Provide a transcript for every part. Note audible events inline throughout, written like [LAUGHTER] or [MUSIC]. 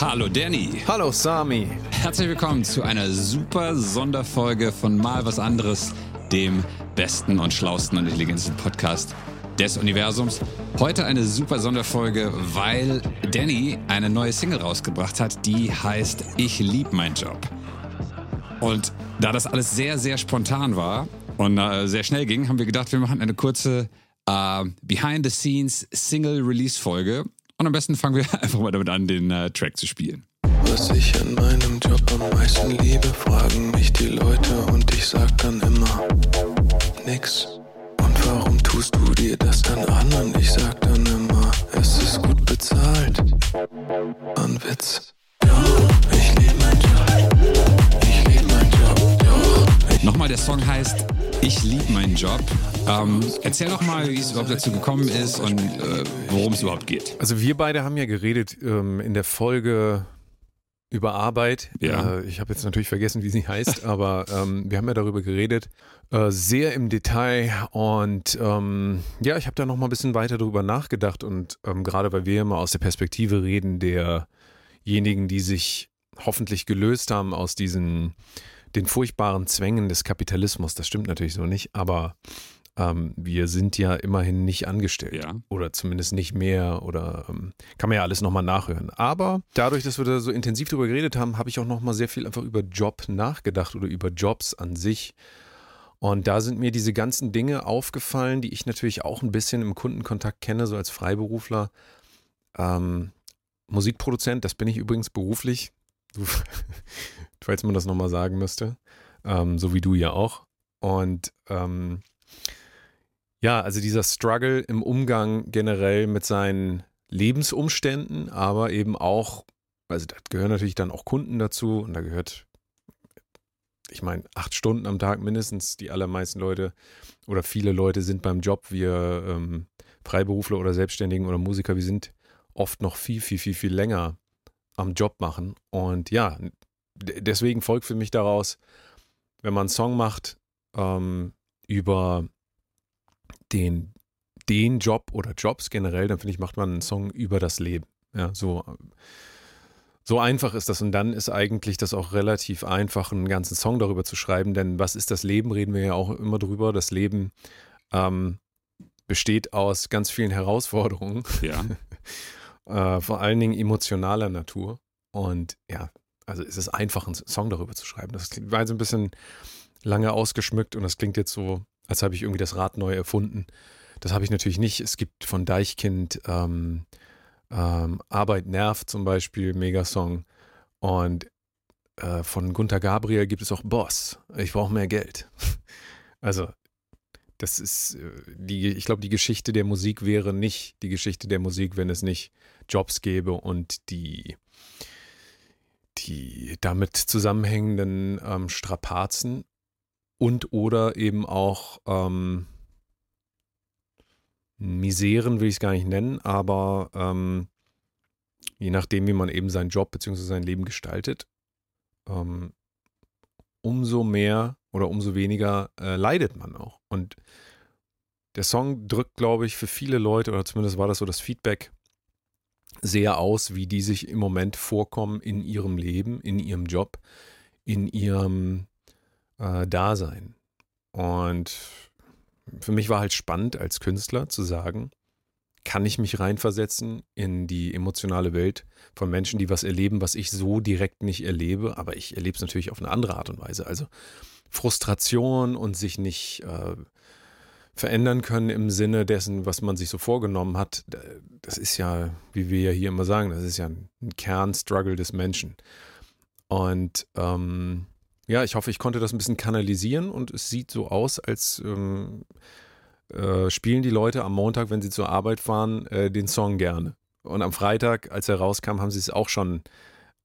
Hallo Danny. Hallo Sami. Herzlich willkommen zu einer super Sonderfolge von Mal was anderes, dem besten und schlausten und intelligentesten Podcast des Universums. Heute eine super Sonderfolge, weil Danny eine neue Single rausgebracht hat, die heißt Ich lieb mein Job. Und da das alles sehr, sehr spontan war und äh, sehr schnell ging, haben wir gedacht, wir machen eine kurze äh, Behind-the-Scenes Single-Release-Folge. Und am besten fangen wir [LAUGHS] einfach mal damit an, den äh, Track zu spielen. Was ich an meinem Job am meisten liebe, fragen mich die Leute und ich sag dann immer nix. Und warum tust du dir das dann an? Und ich sag dann immer, es ist gut bezahlt. An Witz. Ja, ich lieb mein Job. Ich lieb mein Job. Ja, Nochmal, der Song heißt Ich lieb meinen Job. Ähm, erzähl doch mal, wie es überhaupt dazu gekommen ist und äh, worum es überhaupt geht. Also wir beide haben ja geredet ähm, in der Folge über Arbeit. Ja. Äh, ich habe jetzt natürlich vergessen, wie sie heißt, [LAUGHS] aber ähm, wir haben ja darüber geredet, äh, sehr im Detail. Und ähm, ja, ich habe da noch mal ein bisschen weiter darüber nachgedacht. Und ähm, gerade weil wir immer aus der Perspektive reden derjenigen, die sich hoffentlich gelöst haben aus diesen den furchtbaren Zwängen des Kapitalismus. Das stimmt natürlich so nicht, aber ähm, wir sind ja immerhin nicht angestellt. Ja. Oder zumindest nicht mehr oder ähm, kann man ja alles nochmal nachhören. Aber dadurch, dass wir da so intensiv drüber geredet haben, habe ich auch nochmal sehr viel einfach über Job nachgedacht oder über Jobs an sich. Und da sind mir diese ganzen Dinge aufgefallen, die ich natürlich auch ein bisschen im Kundenkontakt kenne, so als Freiberufler. Ähm, Musikproduzent, das bin ich übrigens beruflich. Du, falls man das nochmal sagen müsste. Ähm, so wie du ja auch. Und ähm, ja, also dieser Struggle im Umgang generell mit seinen Lebensumständen, aber eben auch, also da gehören natürlich dann auch Kunden dazu und da gehört, ich meine, acht Stunden am Tag mindestens. Die allermeisten Leute oder viele Leute sind beim Job, wir ähm, Freiberufler oder Selbstständigen oder Musiker, wir sind oft noch viel, viel, viel, viel länger am Job machen. Und ja, deswegen folgt für mich daraus, wenn man einen Song macht ähm, über den, den Job oder Jobs generell, dann finde ich, macht man einen Song über das Leben. Ja, so, so einfach ist das. Und dann ist eigentlich das auch relativ einfach, einen ganzen Song darüber zu schreiben. Denn was ist das Leben? Reden wir ja auch immer drüber. Das Leben ähm, besteht aus ganz vielen Herausforderungen Ja. [LAUGHS] äh, vor allen Dingen emotionaler Natur. Und ja, also es ist einfach, einen Song darüber zu schreiben. Das war jetzt ein bisschen lange ausgeschmückt und das klingt jetzt so, als habe ich irgendwie das Rad neu erfunden. Das habe ich natürlich nicht. Es gibt von Deichkind ähm, ähm, Arbeit nervt zum Beispiel, Megasong. Und äh, von Gunther Gabriel gibt es auch Boss. Ich brauche mehr Geld. [LAUGHS] Also das ist äh, die, ich glaube, die Geschichte der Musik wäre nicht die Geschichte der Musik, wenn es nicht Jobs gäbe und die, die damit zusammenhängenden ähm, Strapazen und oder eben auch ähm, Miseren will ich es gar nicht nennen, aber ähm, je nachdem, wie man eben seinen Job bzw. sein Leben gestaltet, ähm, umso mehr oder umso weniger äh, leidet man auch. Und der Song drückt, glaube ich, für viele Leute, oder zumindest war das so das Feedback, sehr aus, wie die sich im Moment vorkommen in ihrem Leben, in ihrem Job, in ihrem äh, Dasein. Und für mich war halt spannend als Künstler zu sagen, kann ich mich reinversetzen in die emotionale Welt von Menschen, die was erleben, was ich so direkt nicht erlebe, aber ich erlebe es natürlich auf eine andere Art und Weise. Also Frustration und sich nicht äh, verändern können im Sinne dessen, was man sich so vorgenommen hat, das ist ja, wie wir ja hier immer sagen, das ist ja ein Kernstruggle des Menschen. Und ähm, ja, ich hoffe, ich konnte das ein bisschen kanalisieren und es sieht so aus, als ähm, äh, spielen die Leute am Montag, wenn sie zur Arbeit fahren, äh, den Song gerne. Und am Freitag, als er rauskam, haben sie es auch schon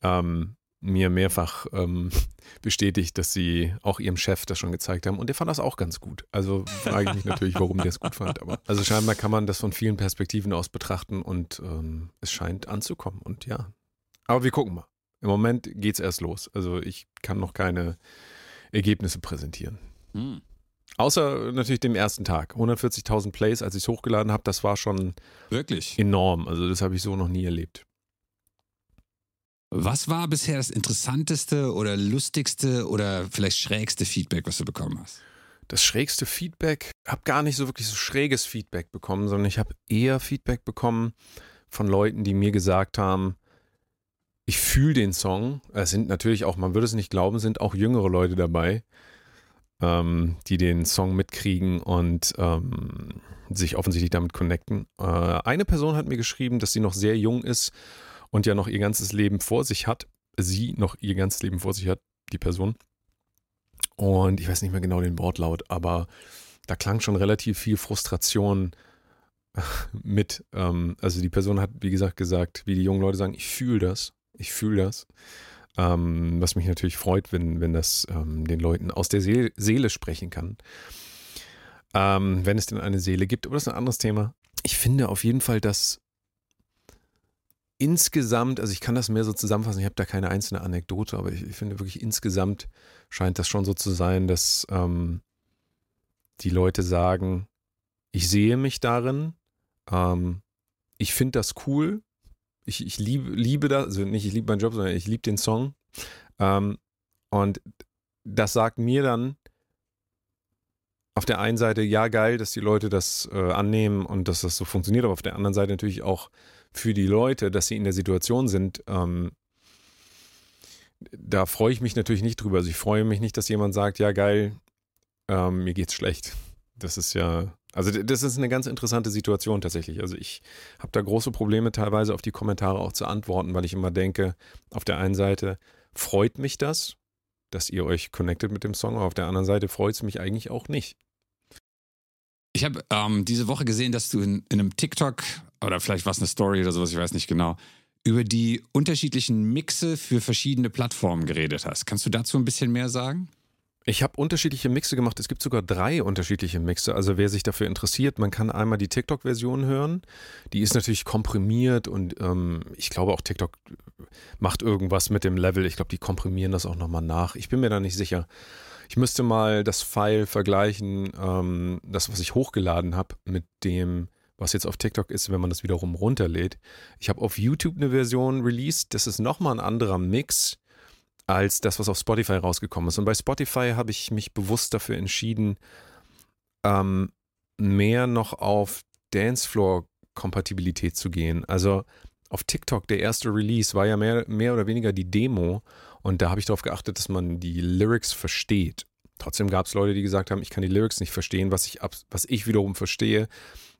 ähm, mir mehrfach ähm, [LAUGHS] bestätigt, dass sie auch ihrem Chef das schon gezeigt haben. Und der fand das auch ganz gut. Also frage ich mich natürlich, warum der es gut fand. Aber also scheinbar kann man das von vielen Perspektiven aus betrachten und ähm, es scheint anzukommen. Und ja. Aber wir gucken mal. Im Moment geht es erst los. Also ich kann noch keine Ergebnisse präsentieren. Hm. Außer natürlich dem ersten Tag. 140.000 Plays, als ich es hochgeladen habe, das war schon Wirklich? enorm. Also das habe ich so noch nie erlebt. Was war bisher das interessanteste oder lustigste oder vielleicht schrägste Feedback, was du bekommen hast? Das schrägste Feedback, habe gar nicht so wirklich so schräges Feedback bekommen, sondern ich habe eher Feedback bekommen von Leuten, die mir gesagt haben, ich fühle den Song. Es sind natürlich auch, man würde es nicht glauben, sind auch jüngere Leute dabei, ähm, die den Song mitkriegen und ähm, sich offensichtlich damit connecten. Äh, eine Person hat mir geschrieben, dass sie noch sehr jung ist und ja noch ihr ganzes Leben vor sich hat. Sie noch ihr ganzes Leben vor sich hat, die Person. Und ich weiß nicht mehr genau den Wortlaut, aber da klang schon relativ viel Frustration [LAUGHS] mit. Ähm, also die Person hat, wie gesagt, gesagt, wie die jungen Leute sagen, ich fühle das, ich fühle das. Ähm, was mich natürlich freut, wenn, wenn das ähm, den Leuten aus der Seele, sprechen kann. Wenn es denn eine Seele gibt, aber das ist ein anderes Thema. Ich finde auf jeden Fall, dass insgesamt, also ich kann das mehr so zusammenfassen, ich habe da keine einzelne Anekdote, aber ich, ich, finde wirklich insgesamt scheint das schon so zu sein, dass ähm, die Leute sagen, ich sehe mich darin, ähm, ich finde das cool, ich, ich liebe, liebe das, also nicht ich liebe meinen Job, sondern ich liebe den Song. Ähm, und das sagt mir dann auf der einen Seite, ja, geil, dass die Leute das äh, annehmen und dass das so funktioniert, aber auf der anderen Seite natürlich auch für die Leute, dass sie in der Situation sind, ähm, da freue ich mich natürlich nicht drüber. Also ich freue mich nicht, dass jemand sagt, ja, geil, ähm, mir geht's schlecht. Das ist ja, also das ist eine ganz interessante Situation tatsächlich. Also ich habe da große Probleme teilweise auf die Kommentare auch zu antworten, weil ich immer denke, auf der einen Seite freut mich das, dass ihr euch connectet mit dem Song, aber auf der anderen Seite freut es mich eigentlich auch nicht. Ich habe ähm, diese Woche gesehen, dass du in, in einem TikTok oder vielleicht war es eine Story oder sowas, ich weiß nicht genau, über die unterschiedlichen Mixe für verschiedene Plattformen geredet hast. Kannst du dazu ein bisschen mehr sagen? Ich habe unterschiedliche Mixe gemacht. Es gibt sogar drei unterschiedliche Mixe. Also wer sich dafür interessiert, man kann einmal die TikTok-Version hören. Die ist natürlich komprimiert und ähm, ich glaube auch TikTok macht irgendwas mit dem Level. Ich glaube, die komprimieren das auch nochmal nach. Ich bin mir da nicht sicher. Ich müsste mal das File vergleichen, ähm, das, was ich hochgeladen habe, mit dem, was jetzt auf TikTok ist, wenn man das wiederum runterlädt. Ich habe auf YouTube eine Version released. Das ist nochmal ein anderer Mix als das, was auf Spotify rausgekommen ist. Und bei Spotify habe ich mich bewusst dafür entschieden, ähm, mehr noch auf Dancefloor-Kompatibilität zu gehen. Also auf TikTok, der erste Release, war ja mehr, mehr oder weniger die Demo. Und da habe ich darauf geachtet, dass man die Lyrics versteht. Trotzdem gab es Leute, die gesagt haben, ich kann die Lyrics nicht verstehen, was ich, was ich wiederum verstehe,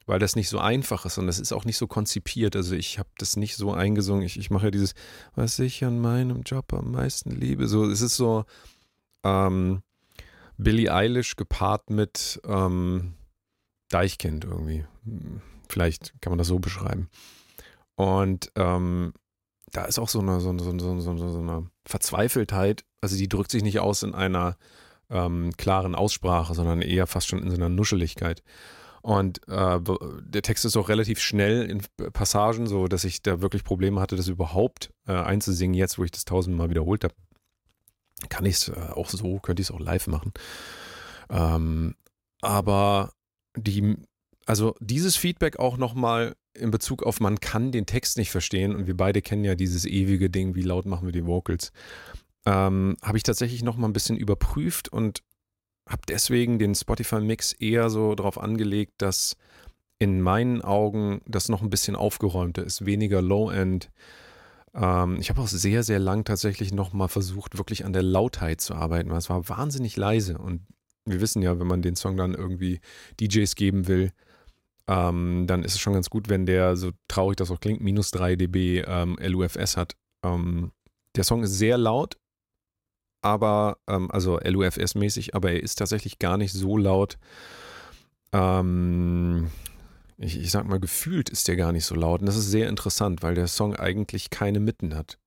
weil das nicht so einfach ist und das ist auch nicht so konzipiert. Also ich habe das nicht so eingesungen. Ich, ich mache ja dieses, was ich an meinem Job am meisten liebe. So, es ist so ähm, Billie Eilish gepaart mit ähm, Deichkind irgendwie. Vielleicht kann man das so beschreiben. Und ähm, da ist auch so eine, so, eine, so, eine, so, eine, Verzweifeltheit. Also die drückt sich nicht aus in einer ähm, klaren Aussprache, sondern eher fast schon in so einer Nuscheligkeit. Und äh, der Text ist auch relativ schnell in Passagen, so dass ich da wirklich Probleme hatte, das überhaupt äh, einzusingen. Jetzt, wo ich das tausendmal wiederholt habe, kann ich es äh, auch so, könnte ich es auch live machen. Ähm, aber die, also dieses Feedback auch nochmal in Bezug auf, man kann den Text nicht verstehen und wir beide kennen ja dieses ewige Ding, wie laut machen wir die Vocals, ähm, habe ich tatsächlich nochmal ein bisschen überprüft und habe deswegen den Spotify-Mix eher so darauf angelegt, dass in meinen Augen das noch ein bisschen aufgeräumter ist, weniger Low-End. Ähm, ich habe auch sehr, sehr lang tatsächlich nochmal versucht, wirklich an der Lautheit zu arbeiten, weil es war wahnsinnig leise. Und wir wissen ja, wenn man den Song dann irgendwie DJs geben will, ähm, dann ist es schon ganz gut, wenn der, so traurig das auch klingt, minus 3 dB ähm, LUFS hat. Ähm, der Song ist sehr laut, aber, ähm, also LUFS-mäßig, aber er ist tatsächlich gar nicht so laut. Ähm, ich, ich sag mal, gefühlt ist der gar nicht so laut. Und das ist sehr interessant, weil der Song eigentlich keine Mitten hat.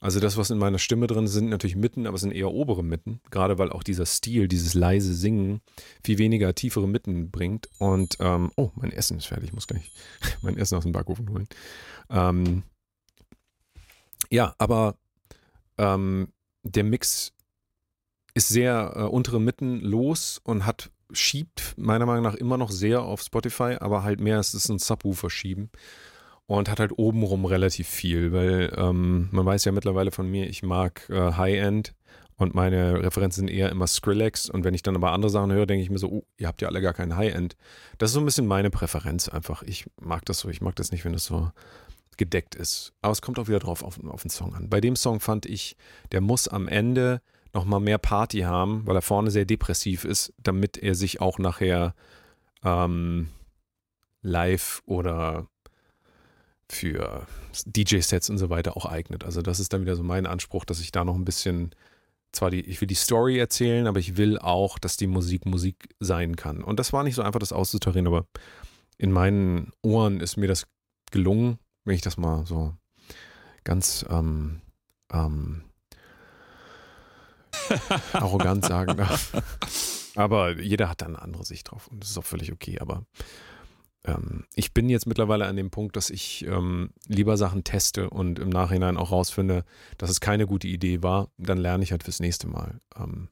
Also das, was in meiner Stimme drin sind, natürlich Mitten, aber es sind eher obere Mitten. Gerade weil auch dieser Stil, dieses leise Singen, viel weniger tiefere Mitten bringt. Und, ähm, oh, mein Essen ist fertig, ich muss gleich [LAUGHS] mein Essen aus dem Backofen holen. Ähm, ja, aber ähm, der Mix ist sehr äh, untere Mitten los und hat schiebt meiner Meinung nach immer noch sehr auf Spotify, aber halt mehr ist es ein Subwoofer schieben. und hat halt obenrum relativ viel, weil ähm, man weiß ja mittlerweile von mir, ich mag äh, High-End und meine Referenzen sind eher immer Skrillex und wenn ich dann aber andere Sachen höre, denke ich mir so, oh, ihr habt ja alle gar kein High-End. Das ist so ein bisschen meine Präferenz einfach. Ich mag das so, ich mag das nicht, wenn das so gedeckt ist. Aber es kommt auch wieder drauf auf, auf den Song an. Bei dem Song fand ich, der muss am Ende nochmal mehr Party haben, weil er vorne sehr depressiv ist, damit er sich auch nachher ähm, live oder für DJ-Sets und so weiter auch eignet. Also das ist dann wieder so mein Anspruch, dass ich da noch ein bisschen, zwar die, ich will die Story erzählen, aber ich will auch, dass die Musik Musik sein kann. Und das war nicht so einfach, das auszutarieren, aber in meinen Ohren ist mir das gelungen, wenn ich das mal so ganz ähm, ähm, [LAUGHS] arrogant sagen darf. Aber jeder hat da eine andere Sicht drauf und das ist auch völlig okay. Aber ähm, ich bin jetzt mittlerweile an dem Punkt, dass ich ähm, lieber Sachen teste und im Nachhinein auch rausfinde, dass es keine gute Idee war. Dann lerne ich halt fürs nächste Mal. Ähm,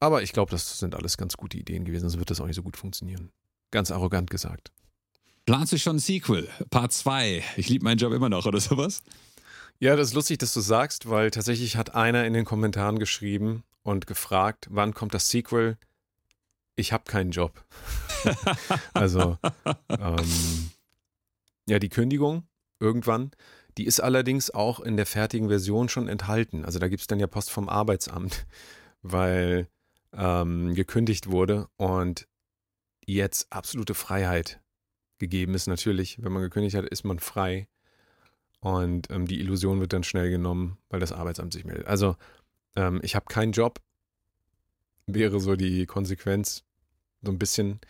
aber ich glaube, das sind alles ganz gute Ideen gewesen, sonst wird das auch nicht so gut funktionieren. Ganz arrogant gesagt. Planst du schon ein Sequel? Part 2. Ich liebe meinen Job immer noch oder sowas? Ja, das ist lustig, dass du sagst, weil tatsächlich hat einer in den Kommentaren geschrieben und gefragt, wann kommt das Sequel? Ich habe keinen Job. [LAUGHS] also, ähm, ja, die Kündigung irgendwann, die ist allerdings auch in der fertigen Version schon enthalten. Also da gibt es dann ja Post vom Arbeitsamt, [LAUGHS] weil ähm, gekündigt wurde und jetzt absolute Freiheit gegeben ist. Natürlich, wenn man gekündigt hat, ist man frei. Und ähm, die Illusion wird dann schnell genommen, weil das Arbeitsamt sich meldet. Also, ähm, ich habe keinen Job, wäre so die Konsequenz, so ein bisschen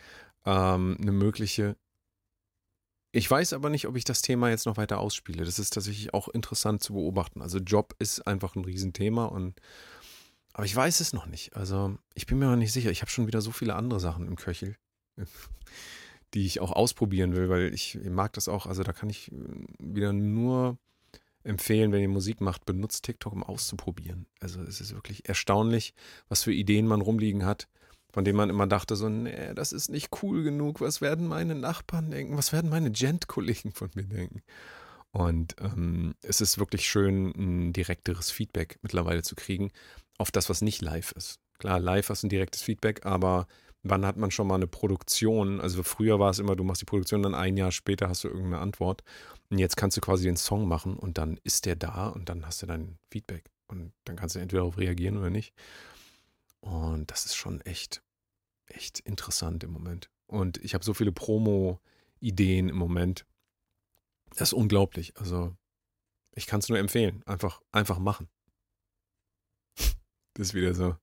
ähm, eine mögliche. Ich weiß aber nicht, ob ich das Thema jetzt noch weiter ausspiele. Das ist tatsächlich auch interessant zu beobachten. Also Job ist einfach ein Riesenthema und aber ich weiß es noch nicht. Also ich bin mir noch nicht sicher. Ich habe schon wieder so viele andere Sachen im Köchel [LAUGHS] die ich auch ausprobieren will, weil ich mag das auch. Also da kann ich äh, wieder nur empfehlen, wenn ihr Musik macht, benutzt TikTok, um auszuprobieren. Also es ist wirklich erstaunlich, was für Ideen man rumliegen hat, von denen man immer dachte, so, nee, das ist nicht cool genug. Was werden meine Nachbarn denken? Was werden meine Gent-Kollegen von mir denken? Und ähm, es ist wirklich schön, ein direkteres Feedback mittlerweile zu kriegen auf das, was nicht live ist. Klar, live hast du ein direktes Feedback, aber wann hat man schon mal eine Produktion? Also früher war es immer, du machst die Produktion, dann ein Jahr später hast du irgendeine Antwort. Und jetzt kannst du quasi den Song machen und dann ist der da und dann hast du dein Feedback. Und dann kannst du entweder darauf reagieren oder nicht. Und das ist schon echt, echt interessant im Moment. Und ich habe so viele Promo-Ideen im Moment. Das ist unglaublich. Also, ich kann es nur empfehlen. Einfach, einfach machen. [LAUGHS] Das ist wieder so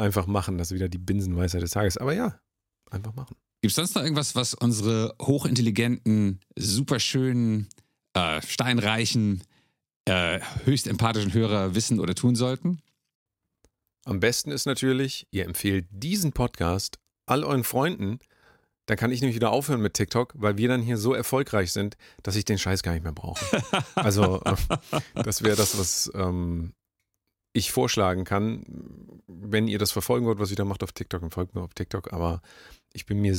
einfach machen. Das ist wieder die Binsenweisheit des Tages. Aber ja, einfach machen. Gibt es sonst noch irgendwas, was unsere hochintelligenten, superschönen, äh, steinreichen, äh, höchst empathischen Hörer wissen oder tun sollten? Am besten ist natürlich, ihr empfehlt diesen Podcast all euren Freunden. Dann kann ich nämlich wieder aufhören mit TikTok, weil wir dann hier so erfolgreich sind, dass ich den Scheiß gar nicht mehr brauche. Also, äh, das wäre das, was ähm, ich vorschlagen kann, wenn ihr das verfolgen wollt, was ich da macht auf TikTok, dann folgt mir auf TikTok. Aber ich bin mir,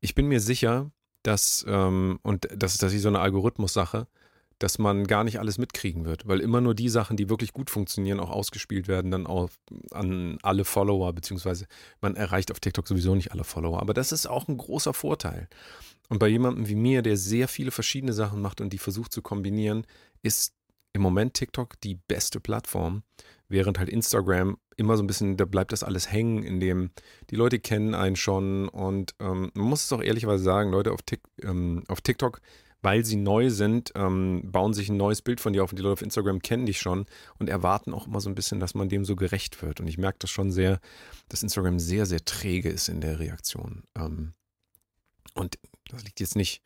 ich bin mir sicher, dass, ähm, und das ist tatsächlich so eine Algorithmus-Sache, dass man gar nicht alles mitkriegen wird, weil immer nur die Sachen, die wirklich gut funktionieren, auch ausgespielt werden, dann auch an alle Follower, beziehungsweise man erreicht auf TikTok sowieso nicht alle Follower. Aber das ist auch ein großer Vorteil. Und bei jemandem wie mir, der sehr viele verschiedene Sachen macht und die versucht zu kombinieren, ist im Moment TikTok die beste Plattform, während halt Instagram immer so ein bisschen, da bleibt das alles hängen, in dem die Leute kennen einen schon und ähm, man muss es auch ehrlicherweise sagen, Leute auf, Tik, ähm, auf TikTok, weil sie neu sind, ähm, bauen sich ein neues Bild von dir auf und die Leute auf Instagram kennen dich schon und erwarten auch immer so ein bisschen, dass man dem so gerecht wird. Und ich merke das schon sehr, dass Instagram sehr, sehr träge ist in der Reaktion. Ähm, und das liegt jetzt nicht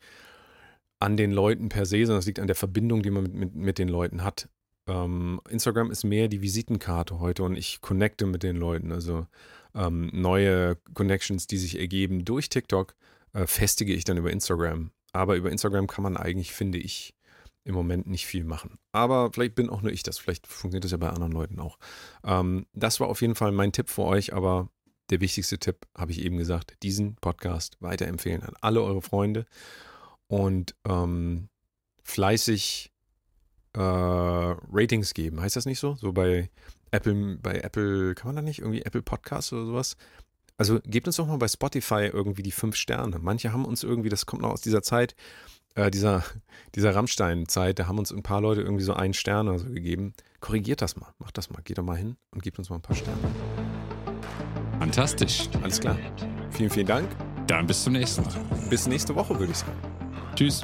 an den Leuten per se, sondern es liegt an der Verbindung, die man mit, mit, mit den Leuten hat. Ähm, Instagram ist mehr die Visitenkarte heute und ich connecte mit den Leuten. Also ähm, neue Connections, die sich ergeben durch TikTok, äh, festige ich dann über Instagram. Aber über Instagram kann man eigentlich, finde ich, im Moment nicht viel machen. Aber vielleicht bin auch nur ich das. Vielleicht funktioniert das ja bei anderen Leuten auch. Ähm, das war auf jeden Fall mein Tipp für euch, aber der wichtigste Tipp, habe ich eben gesagt, diesen Podcast weiterempfehlen an alle eure Freunde und ähm, fleißig äh, Ratings geben. Heißt das nicht so? So bei Apple, bei Apple, kann man da nicht irgendwie Apple Podcasts oder sowas? Also gebt uns doch mal bei Spotify irgendwie die fünf Sterne. Manche haben uns irgendwie, das kommt noch aus dieser Zeit, äh, dieser, [LAUGHS] dieser Rammstein-Zeit, da haben uns ein paar Leute irgendwie so einen Stern oder so gegeben. Korrigiert das mal, macht das mal, geht doch mal hin und gebt uns mal ein paar Sterne. Fantastisch. Alles klar. Vielen, vielen Dank. Dann bis zum nächsten Mal. Bis nächste Woche, würde ich sagen. Tschüss.